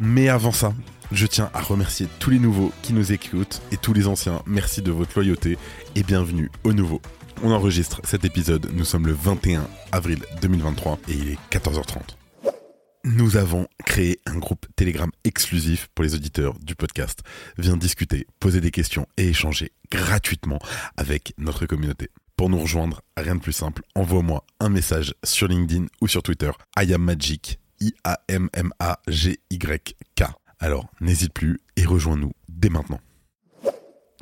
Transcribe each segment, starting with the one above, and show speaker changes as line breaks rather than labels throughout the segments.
Mais avant ça, je tiens à remercier tous les nouveaux qui nous écoutent et tous les anciens. Merci de votre loyauté et bienvenue aux nouveaux. On enregistre cet épisode, nous sommes le 21 avril 2023 et il est 14h30. Nous avons créé un groupe Telegram exclusif pour les auditeurs du podcast. Viens discuter, poser des questions et échanger gratuitement avec notre communauté. Pour nous rejoindre, rien de plus simple, envoie-moi un message sur LinkedIn ou sur Twitter. I am Magic, I-A-M-M-A-G-Y-K. Alors, n'hésite plus et rejoins-nous dès maintenant.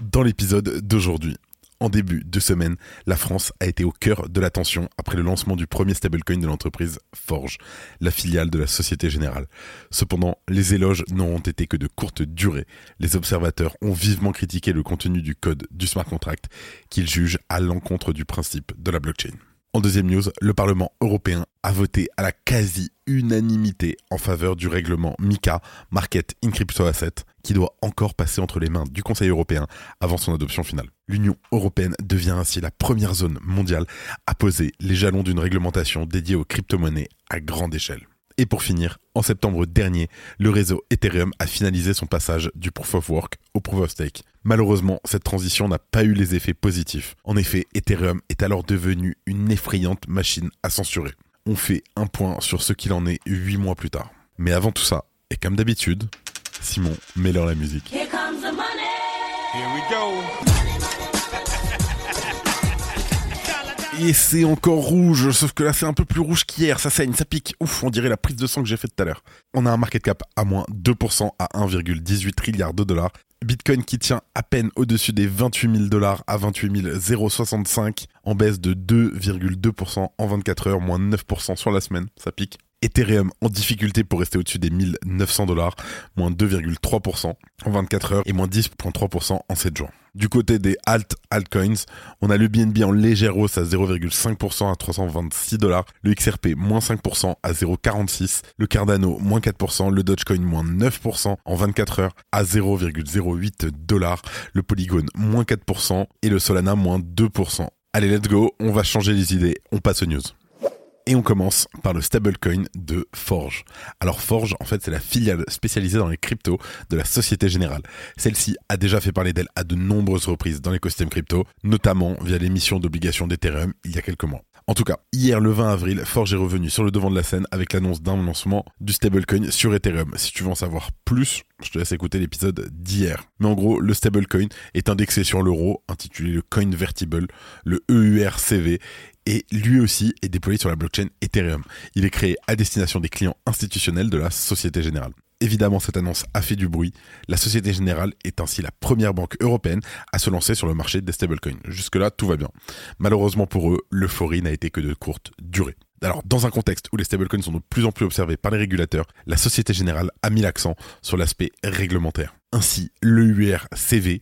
Dans l'épisode d'aujourd'hui, en début de semaine, la France a été au cœur de l'attention après le lancement du premier stablecoin de l'entreprise Forge, la filiale de la Société Générale. Cependant, les éloges n'ont été que de courte durée. Les observateurs ont vivement critiqué le contenu du code du smart contract qu'ils jugent à l'encontre du principe de la blockchain. En deuxième news, le Parlement européen a voté à la quasi-unanimité en faveur du règlement MICA, Market in Crypto Asset, qui doit encore passer entre les mains du Conseil européen avant son adoption finale. L'Union européenne devient ainsi la première zone mondiale à poser les jalons d'une réglementation dédiée aux crypto-monnaies à grande échelle. Et pour finir, en septembre dernier, le réseau Ethereum a finalisé son passage du Proof of Work au Proof of Stake. Malheureusement, cette transition n'a pas eu les effets positifs. En effet, Ethereum est alors devenu une effrayante machine à censurer. On fait un point sur ce qu'il en est huit mois plus tard. Mais avant tout ça, et comme d'habitude, Simon, mets-leur la musique.
Here comes the money.
Here we go.
Et c'est encore rouge, sauf que là c'est un peu plus rouge qu'hier, ça saigne, ça pique. Ouf, on dirait la prise de sang que j'ai faite tout à l'heure. On a un market cap à moins 2% à 1,18 trilliard de dollars. Bitcoin qui tient à peine au-dessus des 28 000 dollars à 28 065 en baisse de 2,2% en 24 heures, moins 9% sur la semaine, ça pique. Ethereum en difficulté pour rester au-dessus des 1900 dollars, moins 2,3% en 24 heures et moins 10,3% en 7 jours. Du côté des alt altcoins, on a le BNB en légère hausse à 0,5% à 326 dollars, le XRP moins 5% à 0,46, le Cardano moins 4%, le Dogecoin moins 9% en 24 heures à 0,08 dollars, le Polygon moins 4% et le Solana moins 2%. Allez, let's go, on va changer les idées, on passe aux news. Et on commence par le stablecoin de Forge. Alors Forge, en fait, c'est la filiale spécialisée dans les cryptos de la Société Générale. Celle-ci a déjà fait parler d'elle à de nombreuses reprises dans l'écosystème crypto, notamment via l'émission d'obligations d'Ethereum il y a quelques mois. En tout cas, hier le 20 avril, Forge est revenu sur le devant de la scène avec l'annonce d'un lancement du stablecoin sur Ethereum. Si tu veux en savoir plus, je te laisse écouter l'épisode d'hier. Mais en gros, le stablecoin est indexé sur l'euro, intitulé le Coinvertible, le EURCV, et lui aussi est déployé sur la blockchain Ethereum. Il est créé à destination des clients institutionnels de la Société Générale. Évidemment, cette annonce a fait du bruit. La Société Générale est ainsi la première banque européenne à se lancer sur le marché des stablecoins. Jusque-là, tout va bien. Malheureusement pour eux, l'euphorie n'a été que de courte durée. Alors, dans un contexte où les stablecoins sont de plus en plus observés par les régulateurs, la Société Générale a mis l'accent sur l'aspect réglementaire. Ainsi, l'EURCV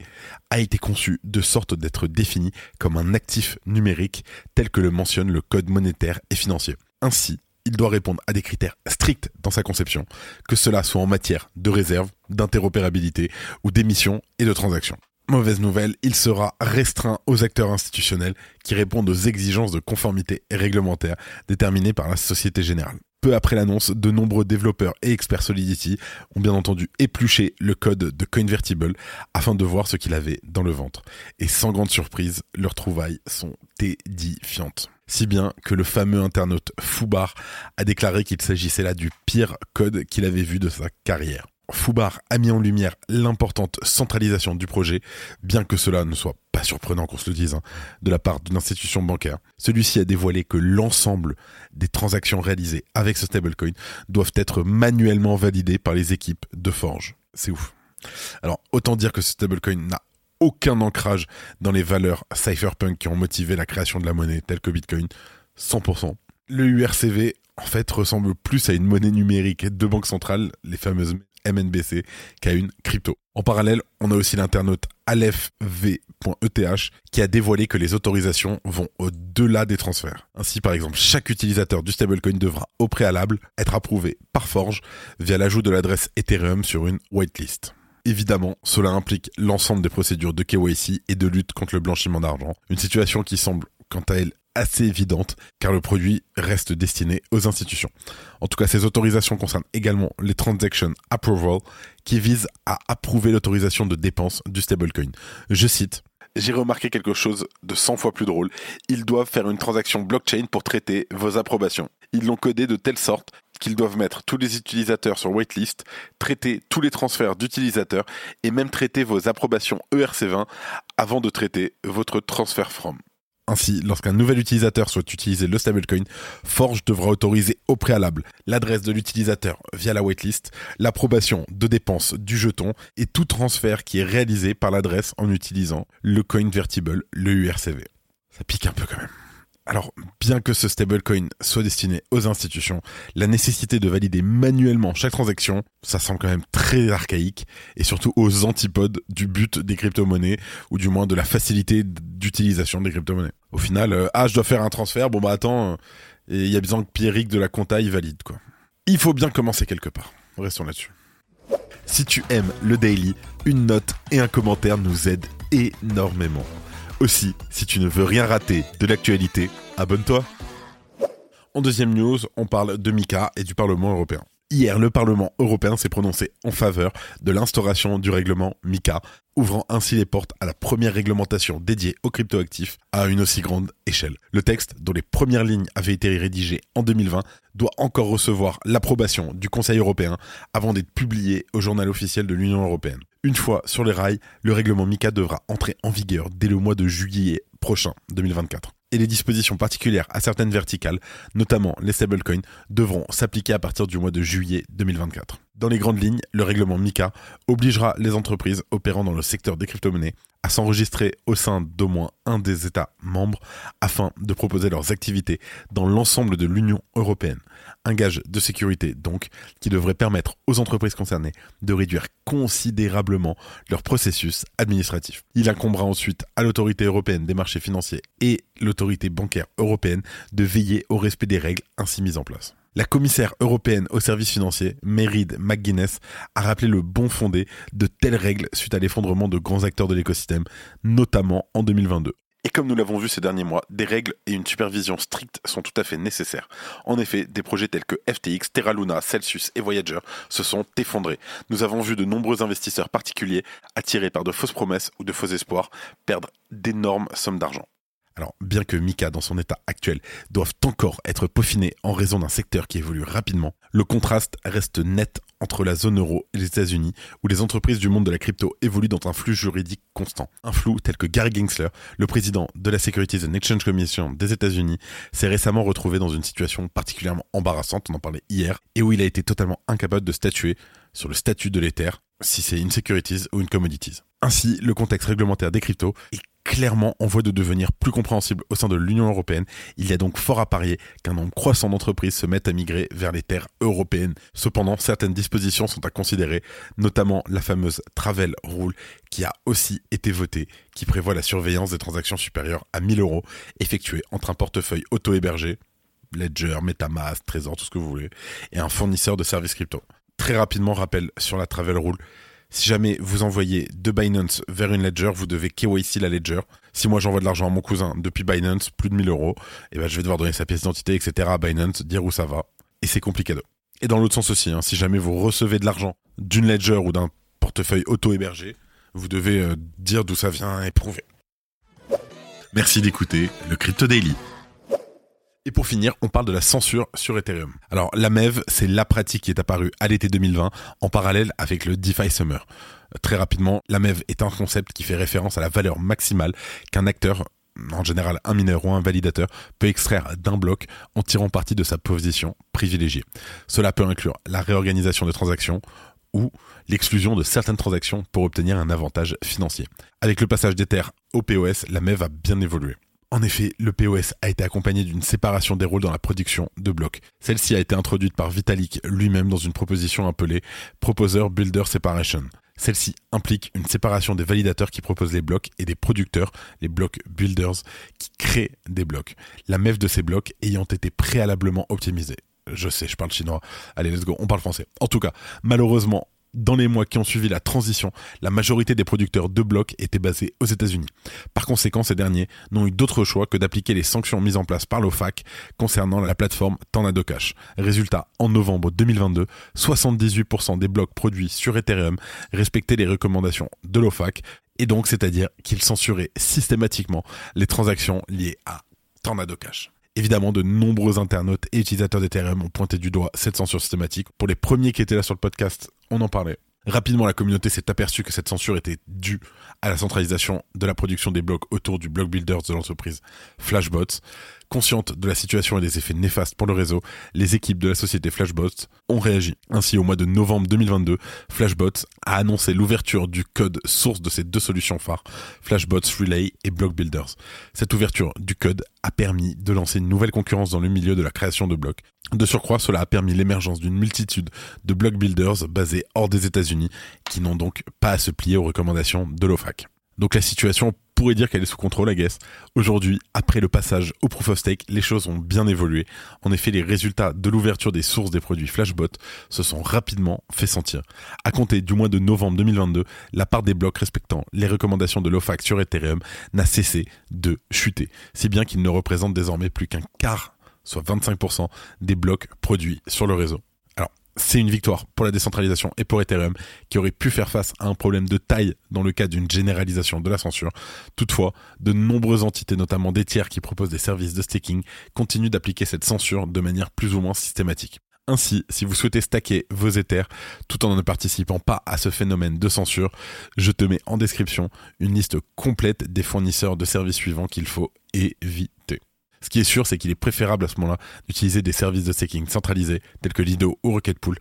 a été conçu de sorte d'être défini comme un actif numérique tel que le mentionne le Code monétaire et financier. Ainsi, il doit répondre à des critères stricts dans sa conception, que cela soit en matière de réserve, d'interopérabilité ou d'émission et de transaction. Mauvaise nouvelle, il sera restreint aux acteurs institutionnels qui répondent aux exigences de conformité réglementaire déterminées par la Société Générale. Peu après l'annonce, de nombreux développeurs et experts Solidity ont bien entendu épluché le code de Coinvertible afin de voir ce qu'il avait dans le ventre. Et sans grande surprise, leurs trouvailles sont édifiantes. Si bien que le fameux internaute Foubar a déclaré qu'il s'agissait là du pire code qu'il avait vu de sa carrière. Foubar a mis en lumière l'importante centralisation du projet, bien que cela ne soit pas surprenant qu'on se le dise, hein, de la part d'une institution bancaire. Celui-ci a dévoilé que l'ensemble des transactions réalisées avec ce stablecoin doivent être manuellement validées par les équipes de Forge. C'est ouf. Alors, autant dire que ce stablecoin n'a aucun ancrage dans les valeurs cypherpunk qui ont motivé la création de la monnaie telle que Bitcoin. 100%. Le URCV, en fait, ressemble plus à une monnaie numérique de banque centrale, les fameuses MNBC qu'à une crypto. En parallèle, on a aussi l'internaute aleph.v.eth qui a dévoilé que les autorisations vont au-delà des transferts. Ainsi, par exemple, chaque utilisateur du stablecoin devra au préalable être approuvé par Forge via l'ajout de l'adresse Ethereum sur une whitelist. Évidemment, cela implique l'ensemble des procédures de KYC et de lutte contre le blanchiment d'argent, une situation qui semble quant à elle assez évidente car le produit reste destiné aux institutions. En tout cas, ces autorisations concernent également les Transaction Approval qui visent à approuver l'autorisation de dépenses du stablecoin. Je cite j'ai remarqué quelque chose de 100 fois plus drôle. Ils doivent faire une transaction blockchain pour traiter vos approbations. Ils l'ont codé de telle sorte qu'ils doivent mettre tous les utilisateurs sur waitlist, traiter tous les transferts d'utilisateurs et même traiter vos approbations ERC20 avant de traiter votre transfer from. Ainsi, lorsqu'un nouvel utilisateur souhaite utiliser le stablecoin, Forge devra autoriser au préalable l'adresse de l'utilisateur via la waitlist, l'approbation de dépenses du jeton et tout transfert qui est réalisé par l'adresse en utilisant le coin vertible, le URCV. Ça pique un peu quand même. Alors, bien que ce stablecoin soit destiné aux institutions, la nécessité de valider manuellement chaque transaction, ça semble quand même très archaïque et surtout aux antipodes du but des crypto-monnaies ou du moins de la facilité d'utilisation des crypto-monnaies. Au final, euh, ah, je dois faire un transfert, bon bah attends, euh, il y a besoin que Pierrick de la compta il valide quoi. Il faut bien commencer quelque part. Restons là-dessus. Si tu aimes le daily, une note et un commentaire nous aident énormément. Aussi, si tu ne veux rien rater de l'actualité, abonne-toi. En deuxième news, on parle de Mika et du Parlement européen. Hier, le Parlement européen s'est prononcé en faveur de l'instauration du règlement MICA, ouvrant ainsi les portes à la première réglementation dédiée aux cryptoactifs à une aussi grande échelle. Le texte, dont les premières lignes avaient été rédigées en 2020, doit encore recevoir l'approbation du Conseil européen avant d'être publié au journal officiel de l'Union européenne. Une fois sur les rails, le règlement MICA devra entrer en vigueur dès le mois de juillet prochain 2024 et les dispositions particulières à certaines verticales, notamment les stablecoins, devront s'appliquer à partir du mois de juillet 2024. Dans les grandes lignes, le règlement MICA obligera les entreprises opérant dans le secteur des crypto-monnaies à s'enregistrer au sein d'au moins un des États membres afin de proposer leurs activités dans l'ensemble de l'Union européenne. Un gage de sécurité donc qui devrait permettre aux entreprises concernées de réduire considérablement leur processus administratif. Il incombera ensuite à l'autorité européenne des marchés financiers et l'autorité bancaire européenne de veiller au respect des règles ainsi mises en place. La commissaire européenne aux services financiers, Merid McGuinness, a rappelé le bon fondé de telles règles suite à l'effondrement de grands acteurs de l'écosystème, notamment en 2022. Et comme nous l'avons vu ces derniers mois, des règles et une supervision stricte sont tout à fait nécessaires. En effet, des projets tels que FTX, Terra Luna, Celsius et Voyager se sont effondrés. Nous avons vu de nombreux investisseurs particuliers, attirés par de fausses promesses ou de faux espoirs, perdre d'énormes sommes d'argent. Alors, bien que Mika, dans son état actuel, doivent encore être peaufinés en raison d'un secteur qui évolue rapidement, le contraste reste net entre la zone euro et les États-Unis, où les entreprises du monde de la crypto évoluent dans un flux juridique constant. Un flou tel que Gary Gensler, le président de la Securities and Exchange Commission des États-Unis, s'est récemment retrouvé dans une situation particulièrement embarrassante, on en parlait hier, et où il a été totalement incapable de statuer sur le statut de l'Ether, si c'est une securities ou une commodities. Ainsi, le contexte réglementaire des cryptos est clairement en voie de devenir plus compréhensible au sein de l'Union européenne. Il y a donc fort à parier qu'un nombre croissant d'entreprises se mettent à migrer vers les terres européennes. Cependant, certaines dispositions sont à considérer, notamment la fameuse Travel Rule qui a aussi été votée, qui prévoit la surveillance des transactions supérieures à 1000 euros effectuées entre un portefeuille auto-hébergé, Ledger, Metamask, Trésor, tout ce que vous voulez, et un fournisseur de services crypto. Très rapidement, rappel sur la Travel Rule. Si jamais vous envoyez de Binance vers une Ledger, vous devez KYC la Ledger. Si moi j'envoie de l'argent à mon cousin depuis Binance, plus de 1000 euros, et eh ben je vais devoir donner sa pièce d'identité, etc. à Binance, dire où ça va. Et c'est compliqué. Et dans l'autre sens aussi, hein, si jamais vous recevez de l'argent d'une Ledger ou d'un portefeuille auto-hébergé, vous devez euh, dire d'où ça vient et prouver.
Merci d'écouter le Crypto Daily.
Et pour finir, on parle de la censure sur Ethereum. Alors la MEV, c'est la pratique qui est apparue à l'été 2020 en parallèle avec le DeFi Summer. Très rapidement, la MEV est un concept qui fait référence à la valeur maximale qu'un acteur en général un mineur ou un validateur, peut extraire d'un bloc en tirant parti de sa position privilégiée. Cela peut inclure la réorganisation des transactions ou l'exclusion de certaines transactions pour obtenir un avantage financier. Avec le passage d'Ether au POS, la MEV a bien évolué. En effet, le POS a été accompagné d'une séparation des rôles dans la production de blocs. Celle-ci a été introduite par Vitalik lui-même dans une proposition appelée Proposer Builder Separation. Celle-ci implique une séparation des validateurs qui proposent les blocs et des producteurs, les blocs builders, qui créent des blocs. La MEF de ces blocs ayant été préalablement optimisée. Je sais, je parle chinois. Allez, let's go, on parle français. En tout cas, malheureusement, dans les mois qui ont suivi la transition, la majorité des producteurs de blocs étaient basés aux États-Unis. Par conséquent, ces derniers n'ont eu d'autre choix que d'appliquer les sanctions mises en place par l'OFAC concernant la plateforme Tornado Cash. Résultat, en novembre 2022, 78% des blocs produits sur Ethereum respectaient les recommandations de l'OFAC, et donc c'est-à-dire qu'ils censuraient systématiquement les transactions liées à Tornado Cash. Évidemment, de nombreux internautes et utilisateurs d'Ethereum ont pointé du doigt cette censure systématique. Pour les premiers qui étaient là sur le podcast, on en parlait. Rapidement, la communauté s'est aperçue que cette censure était due à la centralisation de la production des blocs autour du block builders de l'entreprise Flashbots. Consciente de la situation et des effets néfastes pour le réseau, les équipes de la société Flashbots ont réagi. Ainsi, au mois de novembre 2022, Flashbots a annoncé l'ouverture du code source de ces deux solutions phares, Flashbots Relay et Block Builders. Cette ouverture du code a permis de lancer une nouvelle concurrence dans le milieu de la création de blocs. De surcroît, cela a permis l'émergence d'une multitude de block builders basés hors des États-Unis qui n'ont donc pas à se plier aux recommandations de l'OFAC. Donc la situation pourrait dire qu'elle est sous contrôle, I guess. Aujourd'hui, après le passage au proof of stake, les choses ont bien évolué. En effet, les résultats de l'ouverture des sources des produits Flashbot se sont rapidement fait sentir. À compter du mois de novembre 2022, la part des blocs respectant les recommandations de l'OFAC sur Ethereum n'a cessé de chuter, si bien qu'il ne représente désormais plus qu'un quart soit 25% des blocs produits sur le réseau. C'est une victoire pour la décentralisation et pour Ethereum qui aurait pu faire face à un problème de taille dans le cas d'une généralisation de la censure. Toutefois, de nombreuses entités, notamment des tiers qui proposent des services de staking, continuent d'appliquer cette censure de manière plus ou moins systématique. Ainsi, si vous souhaitez stacker vos Ethers tout en ne participant pas à ce phénomène de censure, je te mets en description une liste complète des fournisseurs de services suivants qu'il faut éviter. Ce qui est sûr, c'est qu'il est préférable à ce moment-là d'utiliser des services de staking centralisés tels que Lido ou Rocket Pool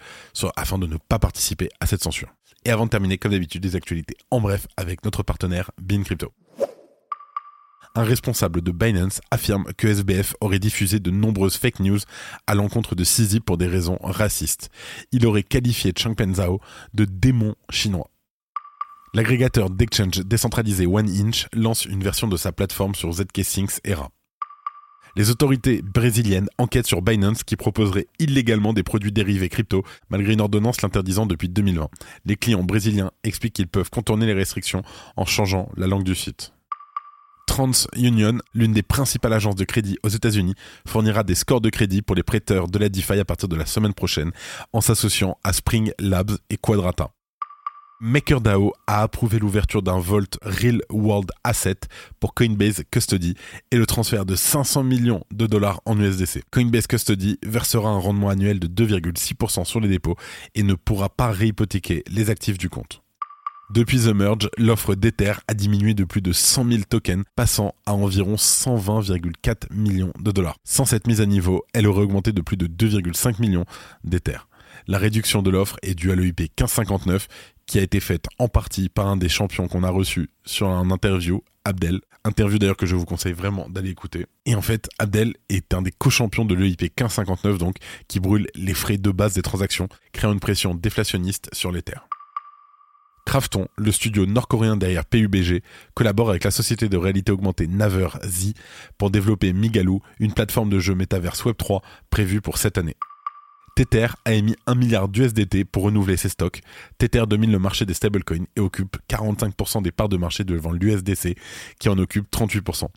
afin de ne pas participer à cette censure. Et avant de terminer, comme d'habitude, des actualités en bref avec notre partenaire Bean Crypto. Un responsable de Binance affirme que SBF aurait diffusé de nombreuses fake news à l'encontre de CZ pour des raisons racistes. Il aurait qualifié Changpeng Zhao de démon chinois. L'agrégateur d'exchange décentralisé OneInch lance une version de sa plateforme sur ZK Syncs ERA. Les autorités brésiliennes enquêtent sur Binance qui proposerait illégalement des produits dérivés crypto malgré une ordonnance l'interdisant depuis 2020. Les clients brésiliens expliquent qu'ils peuvent contourner les restrictions en changeant la langue du site. TransUnion, l'une des principales agences de crédit aux États-Unis, fournira des scores de crédit pour les prêteurs de la DeFi à partir de la semaine prochaine en s'associant à Spring Labs et Quadrata. MakerDAO a approuvé l'ouverture d'un Vault Real World Asset pour Coinbase Custody et le transfert de 500 millions de dollars en USDC. Coinbase Custody versera un rendement annuel de 2,6% sur les dépôts et ne pourra pas réhypothéquer les actifs du compte. Depuis The Merge, l'offre d'Ether a diminué de plus de 100 000 tokens, passant à environ 120,4 millions de dollars. Sans cette mise à niveau, elle aurait augmenté de plus de 2,5 millions d'Ether. La réduction de l'offre est due à l'EIP 1559 qui a été faite en partie par un des champions qu'on a reçu sur un interview, Abdel. Interview d'ailleurs que je vous conseille vraiment d'aller écouter. Et en fait, Abdel est un des co-champions de l'EIP 1559 donc, qui brûle les frais de base des transactions, créant une pression déflationniste sur les terres. Krafton, le studio nord-coréen derrière PUBG, collabore avec la société de réalité augmentée Naver Z pour développer Migaloo, une plateforme de jeu métaverse Web3 prévue pour cette année. Tether a émis 1 milliard d'USDT pour renouveler ses stocks. Tether domine le marché des stablecoins et occupe 45% des parts de marché devant l'USDC qui en occupe 38%.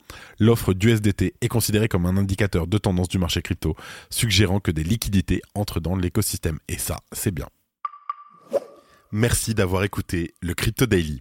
L'offre d'USDT est considérée comme un indicateur de tendance du marché crypto, suggérant que des liquidités entrent dans l'écosystème. Et ça, c'est bien. Merci d'avoir écouté le Crypto Daily.